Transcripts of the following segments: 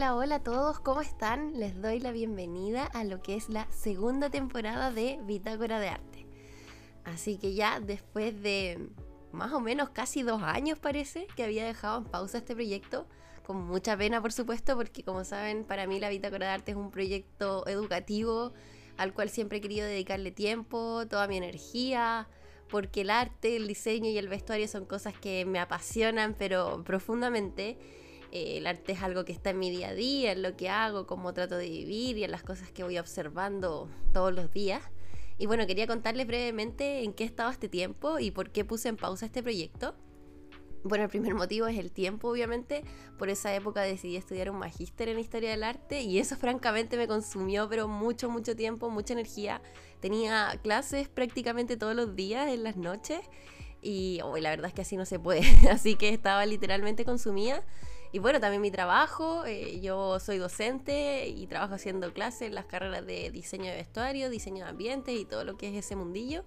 Hola, hola a todos, ¿cómo están? Les doy la bienvenida a lo que es la segunda temporada de Bitácora de Arte. Así que ya después de más o menos casi dos años parece que había dejado en pausa este proyecto, con mucha pena por supuesto, porque como saben, para mí la Bitácora de Arte es un proyecto educativo al cual siempre he querido dedicarle tiempo, toda mi energía, porque el arte, el diseño y el vestuario son cosas que me apasionan, pero profundamente eh, el arte es algo que está en mi día a día, en lo que hago, cómo trato de vivir y en las cosas que voy observando todos los días. Y bueno, quería contarles brevemente en qué estaba este tiempo y por qué puse en pausa este proyecto. Bueno, el primer motivo es el tiempo, obviamente. Por esa época decidí estudiar un magíster en historia del arte y eso francamente me consumió, pero mucho, mucho tiempo, mucha energía. Tenía clases prácticamente todos los días en las noches y la verdad es que así no se puede. Así que estaba literalmente consumida. Y bueno, también mi trabajo, eh, yo soy docente y trabajo haciendo clases en las carreras de diseño de vestuario, diseño de ambiente y todo lo que es ese mundillo.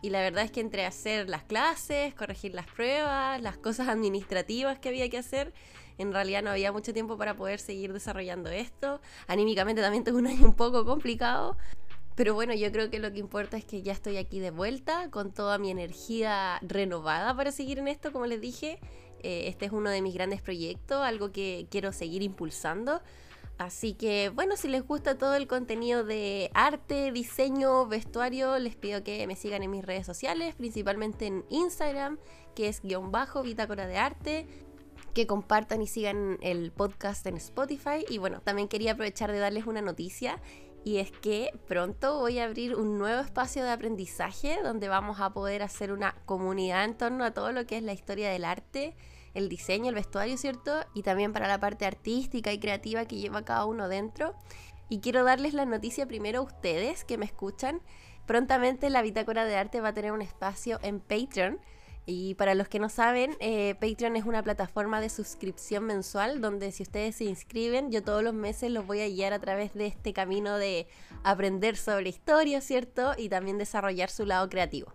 Y la verdad es que entre hacer las clases, corregir las pruebas, las cosas administrativas que había que hacer, en realidad no había mucho tiempo para poder seguir desarrollando esto. Anímicamente también tuve un año un poco complicado. Pero bueno, yo creo que lo que importa es que ya estoy aquí de vuelta, con toda mi energía renovada para seguir en esto, como les dije. Eh, este es uno de mis grandes proyectos, algo que quiero seguir impulsando. Así que bueno, si les gusta todo el contenido de arte, diseño, vestuario, les pido que me sigan en mis redes sociales, principalmente en Instagram, que es guion bajo, bitácora de arte, que compartan y sigan el podcast en Spotify. Y bueno, también quería aprovechar de darles una noticia. Y es que pronto voy a abrir un nuevo espacio de aprendizaje donde vamos a poder hacer una comunidad en torno a todo lo que es la historia del arte, el diseño, el vestuario, ¿cierto? Y también para la parte artística y creativa que lleva cada uno dentro. Y quiero darles la noticia primero a ustedes que me escuchan. Prontamente la Bitácora de Arte va a tener un espacio en Patreon. Y para los que no saben, eh, Patreon es una plataforma de suscripción mensual donde si ustedes se inscriben, yo todos los meses los voy a guiar a través de este camino de aprender sobre historia, ¿cierto? Y también desarrollar su lado creativo.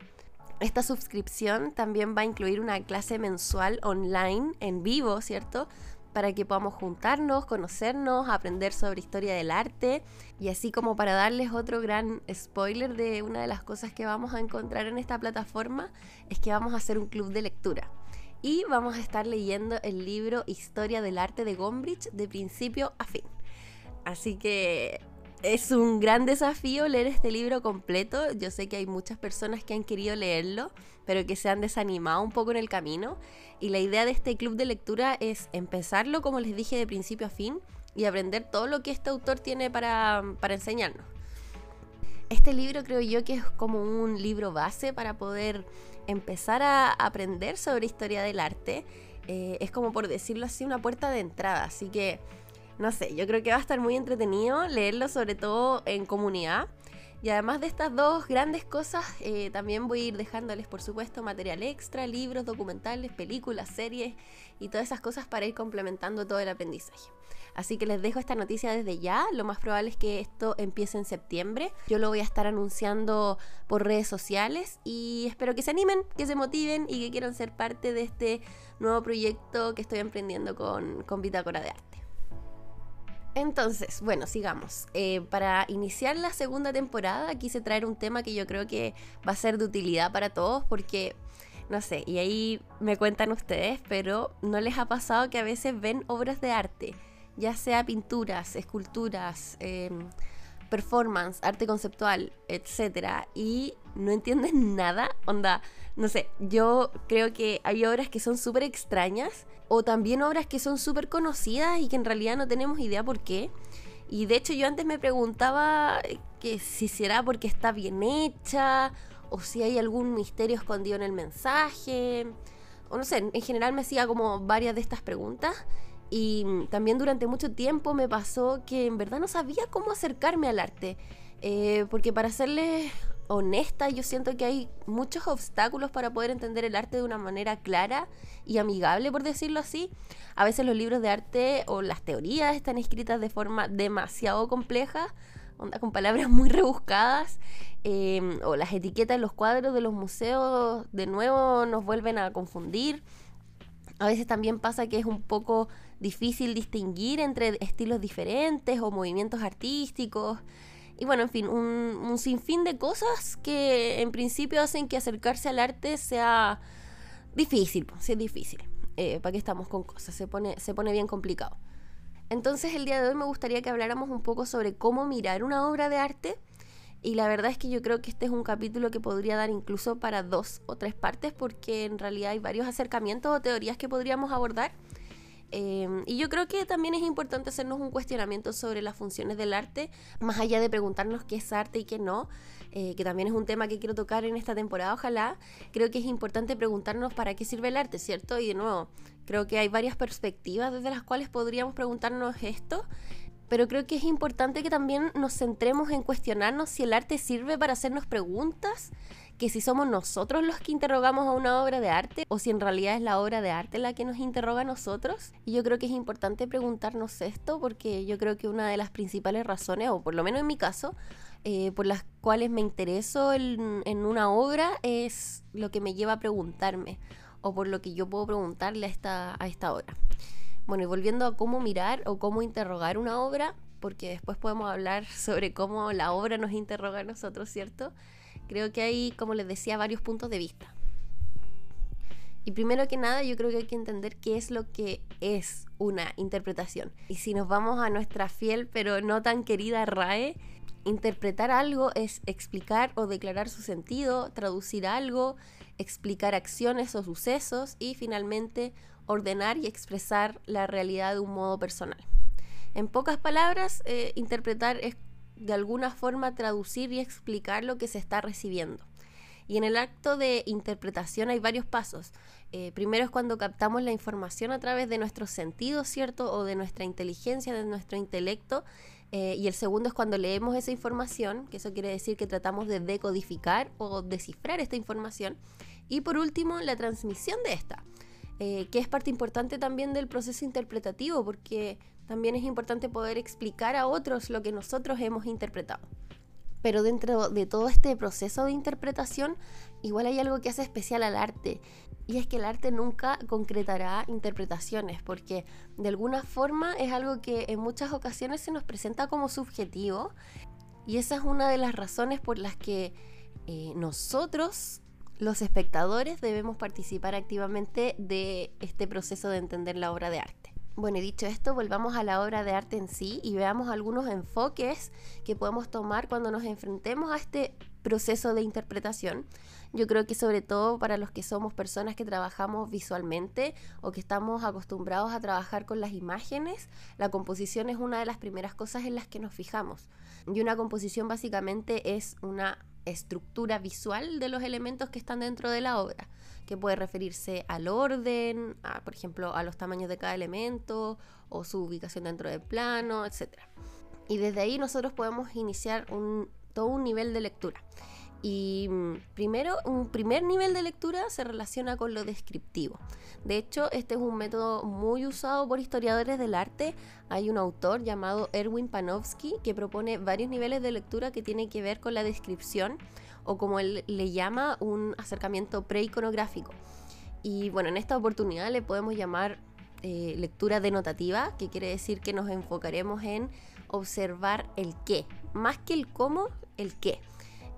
Esta suscripción también va a incluir una clase mensual online en vivo, ¿cierto? Para que podamos juntarnos, conocernos, aprender sobre historia del arte y así como para darles otro gran spoiler de una de las cosas que vamos a encontrar en esta plataforma es que vamos a hacer un club de lectura y vamos a estar leyendo el libro Historia del arte de Gombrich de principio a fin. Así que es un gran desafío leer este libro completo. Yo sé que hay muchas personas que han querido leerlo, pero que se han desanimado un poco en el camino. Y la idea de este club de lectura es empezarlo, como les dije, de principio a fin y aprender todo lo que este autor tiene para, enseñarnos. Este libro creo yo que es como un libro base para poder empezar a aprender sobre historia del arte. Eh, es como por decirlo así, una puerta de entrada. Así que no sé, yo creo que va a estar muy entretenido leerlo sobre todo en comunidad. Y además de estas dos grandes cosas, eh, también voy a ir dejándoles, por supuesto, material extra, libros, documentales, películas, series y todas esas cosas para ir complementando todo el aprendizaje. Así que les dejo esta noticia desde ya. Lo más probable es que esto empiece en septiembre. Yo lo voy a estar anunciando por redes sociales y espero que se animen, que se motiven y que quieran ser parte de este nuevo proyecto que estoy emprendiendo con, con Bitácora de Arte. Entonces, bueno, sigamos. Eh, para iniciar la segunda temporada quise traer un tema que yo creo que va a ser de utilidad para todos porque, no sé, y ahí me cuentan ustedes, pero ¿no les ha pasado que a veces ven obras de arte, ya sea pinturas, esculturas, em, performance, arte conceptual, etcétera, y no entienden nada? Onda, no sé, yo creo que hay obras que son súper extrañas o también obras que son súper conocidas y que en realidad no tenemos idea por qué. Y de hecho yo antes me preguntaba que si será porque está bien hecha o si hay algún misterio escondido en el mensaje. O no sé, en general me hacía como varias de estas preguntas. Y también durante mucho tiempo me pasó que en verdad no sabía cómo acercarme al arte. Eh, porque para serles honesta, yo siento que hay muchos obstáculos para poder entender el arte de una manera clara y amigable, por decirlo así. A veces los libros de arte o las teorías están escritas de forma demasiado compleja, con palabras muy rebuscadas, em, o las etiquetas en los cuadros de los museos de nuevo nos vuelven a confundir. A veces también pasa que es un poco difícil distinguir entre estilos diferentes o movimientos artísticos. Y bueno, en fin, un, sinfín de cosas que en principio hacen que acercarse al arte sea difícil, sí es difícil. Eh, ¿Para qué estamos con cosas? Se pone, se pone bien complicado. Entonces el día de hoy me gustaría que habláramos un poco sobre cómo mirar una obra de arte y la verdad es que yo creo que este es un capítulo que podría dar incluso para dos o tres partes porque en realidad hay varios acercamientos o teorías que podríamos abordar. Em, y yo creo que también es importante hacernos un cuestionamiento sobre las funciones del arte, más allá de preguntarnos qué es arte y qué no, eh, que también es un tema que quiero tocar en esta temporada, ojalá. Creo que es importante preguntarnos para qué sirve el arte, ¿cierto? Y de nuevo, creo que hay varias perspectivas desde las cuales podríamos preguntarnos esto pero creo que es importante que también nos centremos en cuestionarnos si el arte sirve para hacernos preguntas, que si somos nosotros los que interrogamos a una obra de arte o si en realidad es la obra de arte la que nos interroga a nosotros. Y yo creo que es importante preguntarnos esto porque yo creo que una de las principales razones, o por lo menos en mi caso, eh, por las cuales me intereso en, una obra es lo que me lleva a preguntarme o por lo que yo puedo preguntarle a esta, a esta obra. Bueno, y volviendo a cómo mirar o cómo interrogar una obra, porque después podemos hablar sobre cómo la obra nos interroga a nosotros, ¿cierto? Creo que hay, como les decía, varios puntos de vista. Y primero que nada, yo creo que hay que entender qué es lo que es una interpretación. Y si nos vamos a nuestra fiel pero no tan querida RAE, interpretar algo es explicar o declarar su sentido, traducir algo, explicar acciones o sucesos y finalmente ordenar y expresar la realidad de un modo personal. En pocas palabras, eh, interpretar es de alguna forma traducir y explicar lo que se está recibiendo. Y en el acto de interpretación hay varios pasos. Eh, primero es cuando captamos la información a través de nuestros sentidos, ¿cierto? O de nuestra inteligencia, de nuestro intelecto. Eh, y el segundo es cuando leemos esa información, que eso quiere decir que tratamos de decodificar o descifrar esta información. Y por último, la transmisión de esta. Eh, que es parte importante también del proceso interpretativo, porque también es importante poder explicar a otros lo que nosotros hemos interpretado. Pero dentro de todo este proceso de interpretación, igual hay algo que hace especial al arte, y es que el arte nunca concretará interpretaciones, porque de alguna forma es algo que en muchas ocasiones se nos presenta como subjetivo, y esa es una de las razones por las que eh, nosotros los espectadores debemos participar activamente de este proceso de entender la obra de arte. Bueno, y dicho esto, volvamos a la obra de arte en sí y veamos algunos enfoques que podemos tomar cuando nos enfrentemos a este proceso de interpretación. Yo creo que sobre todo para los que somos personas que trabajamos visualmente o que estamos acostumbrados a trabajar con las imágenes, la composición es una de las primeras cosas en las que nos fijamos. Y una composición básicamente es una estructura visual de los elementos que están dentro de la obra, que puede referirse al orden, por ejemplo, a los tamaños de cada elemento o su ubicación dentro del plano, etc. Y desde ahí nosotros podemos iniciar todo un nivel de lectura. Y mm, primero, un primer nivel de lectura se relaciona con lo descriptivo. De hecho, este es un método muy usado por historiadores del arte. Hay un autor llamado Erwin Panofsky que propone varios niveles de lectura que tienen que ver con la descripción o como él le llama, un acercamiento preiconográfico. Y bueno, en esta oportunidad le podemos llamar eh, lectura denotativa, que quiere decir que nos enfocaremos en observar el qué, más que el cómo, el qué.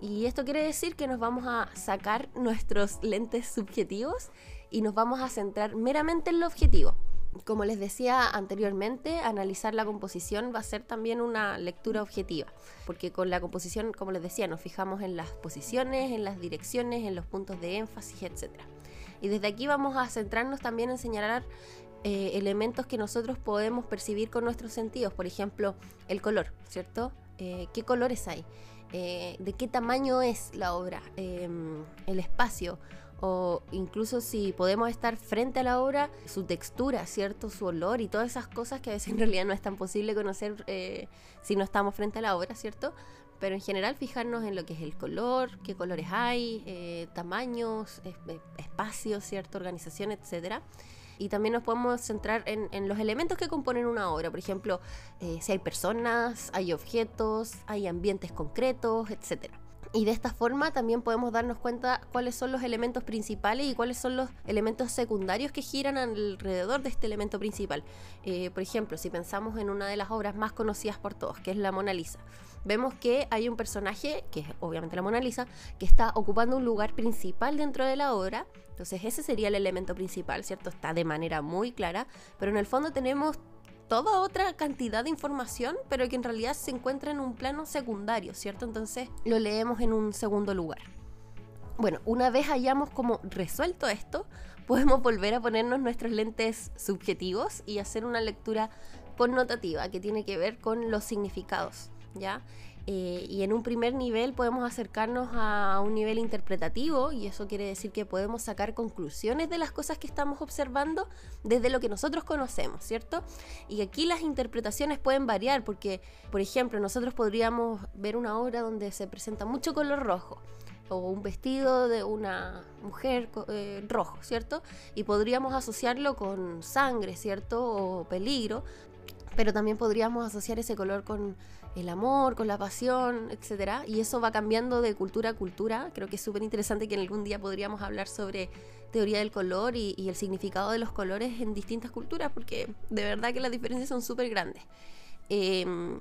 Y esto quiere decir que nos vamos a sacar nuestros lentes subjetivos y nos vamos a centrar meramente en lo objetivo. Como les decía anteriormente, analizar la composición va a ser también una lectura objetiva, porque con la composición, como les decía, nos fijamos en las posiciones, en las direcciones, en los puntos de énfasis, etc. Y desde aquí vamos a centrarnos también en señalar eh, elementos que nosotros podemos percibir con nuestros sentidos, por ejemplo, el color, ¿cierto? Eh, ¿Qué colores hay? Eh, de qué tamaño es la obra, em, el espacio, o incluso si podemos estar frente a la obra, su textura, ¿cierto? Su olor y todas esas cosas que a veces en realidad no es tan posible conocer eh, si no estamos frente a la obra, ¿cierto? Pero en general fijarnos en lo que es el color, qué colores hay, eh, tamaños, espacios, ¿cierto? Organización, etcétera y también nos podemos centrar en, los elementos que componen una obra. Por ejemplo, eh, si hay personas, hay objetos, hay ambientes concretos, etc. Y de esta forma también podemos darnos cuenta cuáles son los elementos principales y cuáles son los elementos secundarios que giran alrededor de este elemento principal. Eh, por ejemplo, si pensamos en una de las obras más conocidas por todos, que es la Mona Lisa, vemos que hay un personaje, que es obviamente la Mona Lisa, que está ocupando un lugar principal dentro de la obra. Entonces ese sería el elemento principal, ¿cierto? Está de manera muy clara, pero en el fondo tenemos toda otra cantidad de información, pero que en realidad se encuentra en un plano secundario, ¿cierto? Entonces lo leemos en un segundo lugar. Bueno, una vez hayamos como resuelto esto, podemos volver a ponernos nuestros lentes subjetivos y hacer una lectura connotativa que tiene que ver con los significados, ¿ya? Eh, y en un primer nivel podemos acercarnos a un nivel interpretativo y eso quiere decir que podemos sacar conclusiones de las cosas que estamos observando desde lo que nosotros conocemos, ¿cierto? Y aquí las interpretaciones pueden variar porque, por ejemplo, nosotros podríamos ver una obra donde se presenta mucho color rojo o un vestido de una mujer eh, rojo, ¿cierto? Y podríamos asociarlo con sangre, ¿cierto? O peligro, pero también podríamos asociar ese color con el amor, con la pasión, etc. Y eso va cambiando de cultura a cultura. Creo que es súper interesante que en algún día podríamos hablar sobre teoría del color y, el significado de los colores en distintas culturas, porque de verdad que las diferencias son súper grandes. Em,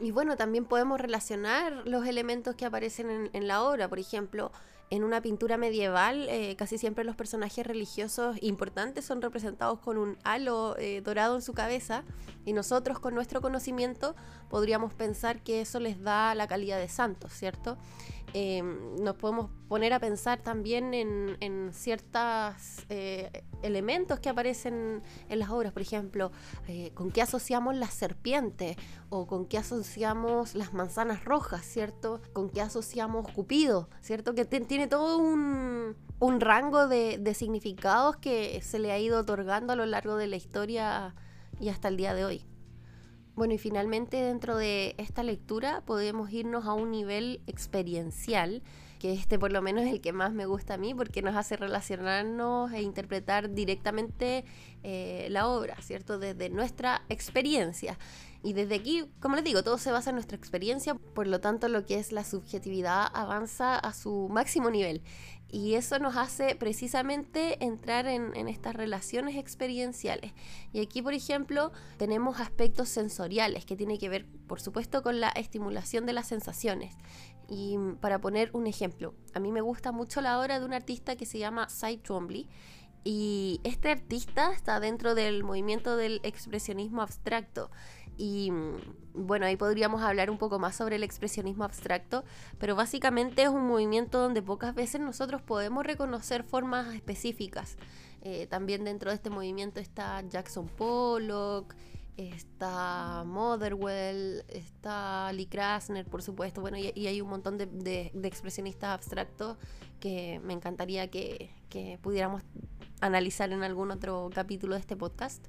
y bueno, también podemos relacionar los elementos que aparecen en, en la obra. Por ejemplo, en una pintura medieval, eh, casi siempre los personajes religiosos importantes son representados con un halo eh, dorado en su cabeza y nosotros con nuestro conocimiento podríamos pensar que eso les da la calidad de santos, ¿cierto? Em, nos podemos poner a pensar también en, ciertos eh, elementos que aparecen en las obras, por ejemplo, eh, con qué asociamos las serpientes o con qué asociamos las manzanas rojas, ¿cierto? Con qué asociamos Cupido, ¿cierto? Que tiene todo un, rango de, de significados que se le ha ido otorgando a lo largo de la historia y hasta el día de hoy. Bueno, y finalmente dentro de esta lectura podemos irnos a un nivel experiencial, que este por lo menos es el que más me gusta a mí porque nos hace relacionarnos e interpretar directamente eh, la obra, ¿cierto? Desde nuestra experiencia. Y desde aquí, como les digo, todo se basa en nuestra experiencia, por lo tanto lo que es la subjetividad avanza a su máximo nivel. Y eso nos hace precisamente entrar en, estas relaciones experienciales. Y aquí, por ejemplo, tenemos aspectos sensoriales que tienen que ver, por supuesto, con la estimulación de las sensaciones. Y para poner un ejemplo, a mí me gusta mucho la obra de un artista que se llama Cy Twombly. Y este artista está dentro del movimiento del expresionismo abstracto. Y mm, bueno, ahí podríamos hablar un poco más sobre el expresionismo abstracto, pero básicamente es un movimiento donde pocas veces nosotros podemos reconocer formas específicas. Eh, también dentro de este movimiento está Jackson Pollock, está Motherwell, está Lee Krasner, por supuesto, bueno, y, hay un montón de, expresionistas abstractos que me encantaría que, que pudiéramos analizar en algún otro capítulo de este podcast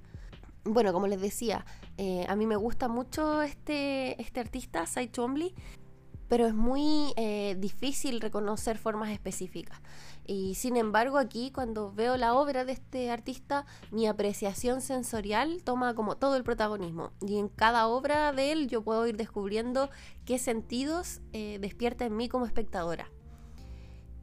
bueno, como les decía, eh, a mí me gusta mucho este, este artista, Cy Twombly, pero es muy eh, difícil reconocer formas específicas. Y sin embargo, aquí cuando veo la obra de este artista, mi apreciación sensorial toma como todo el protagonismo. Y en cada obra de él yo puedo ir descubriendo qué sentidos eh, despierta en mí como espectadora.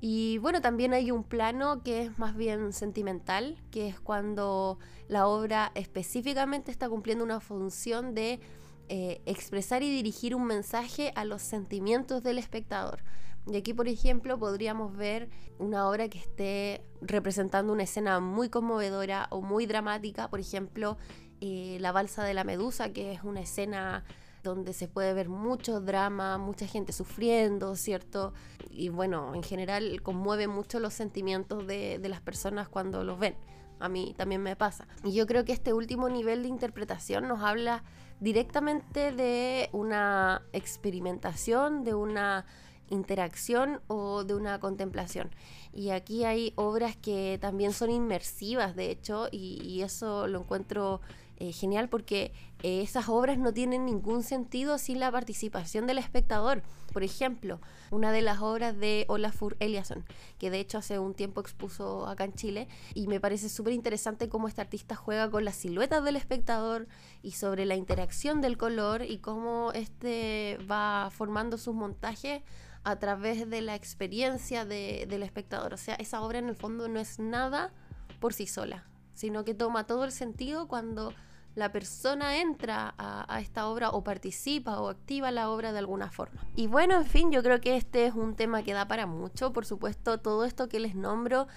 Y bueno, también hay un plano que es más bien sentimental, que es cuando la obra específicamente está cumpliendo una función de eh, expresar y dirigir un mensaje a los sentimientos del espectador. Y aquí, por ejemplo, podríamos ver una obra que esté representando una escena muy conmovedora o muy dramática, por ejemplo, eh, La Balsa de la Medusa, que es una escena donde se puede ver mucho drama, mucha gente sufriendo, ¿cierto? Y bueno, en general conmueve mucho los sentimientos de, las personas cuando los ven. A mí también me pasa. Y yo creo que este último nivel de interpretación nos habla directamente de una experimentación, de una interacción o de una contemplación. Y aquí hay obras que también son inmersivas, de hecho, y, eso lo encuentro eh, genial porque esas obras no tienen ningún sentido sin la participación del espectador. Por ejemplo, una de las obras de Olafur Eliasson, que de hecho hace un tiempo expuso acá en Chile, y me parece súper interesante cómo este artista juega con las siluetas del espectador y sobre la interacción del color y cómo este va formando sus montajes a través de la experiencia del espectador. O sea, esa obra en el fondo no es nada por sí sola, sino que toma todo el sentido cuando la persona entra a, esta obra o participa o activa la obra de alguna forma. Y bueno, en fin, yo creo que este es un tema que da para mucho. Por supuesto, todo esto que les nombro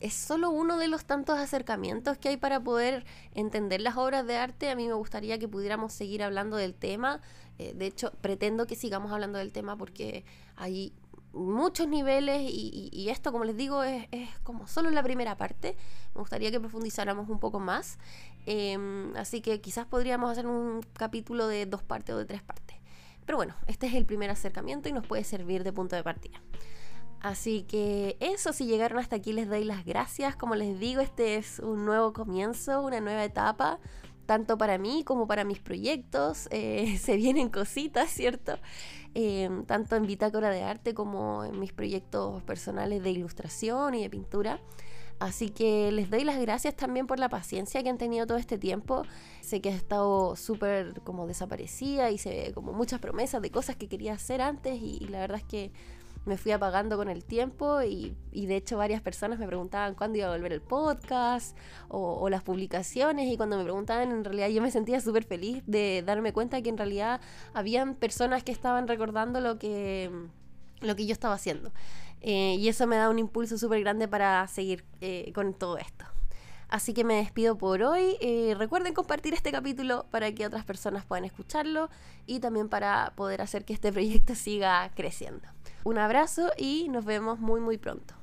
es solo uno de los tantos acercamientos que hay para poder entender las obras de arte. A mí me gustaría que pudiéramos seguir hablando del tema. Eh, de hecho, pretendo que sigamos hablando del tema porque hay muchos niveles y, esto, como les digo, es, como solo la primera parte. Me gustaría que profundizáramos un poco más. Em, así que quizás podríamos hacer un capítulo de dos partes o de tres partes. Pero bueno, este es el primer acercamiento y nos puede servir de punto de partida. Así que eso, si llegaron hasta aquí les doy las gracias. Como les digo, este es un nuevo comienzo, una nueva etapa tanto para mí como para mis proyectos. Eh, se vienen cositas, ¿cierto? Eh, tanto en Bitácora de Arte como en mis proyectos personales de ilustración y de pintura. Así que les doy las gracias también por la paciencia que han tenido todo este tiempo. Sé que he estado súper como desaparecida y se ve como muchas promesas de cosas que quería hacer antes y la verdad es que me fui apagando con el tiempo y, de hecho varias personas me preguntaban cuándo iba a volver el podcast o, las publicaciones y cuando me preguntaban en realidad yo me sentía súper feliz de darme cuenta que en realidad habían personas que estaban recordando lo que, lo que yo estaba haciendo. Eh, y eso me da un impulso súper grande para seguir eh, con todo esto. Así que me despido por hoy. Eh, recuerden compartir este capítulo para que otras personas puedan escucharlo y también para poder hacer que este proyecto siga creciendo. Un abrazo y nos vemos muy muy pronto.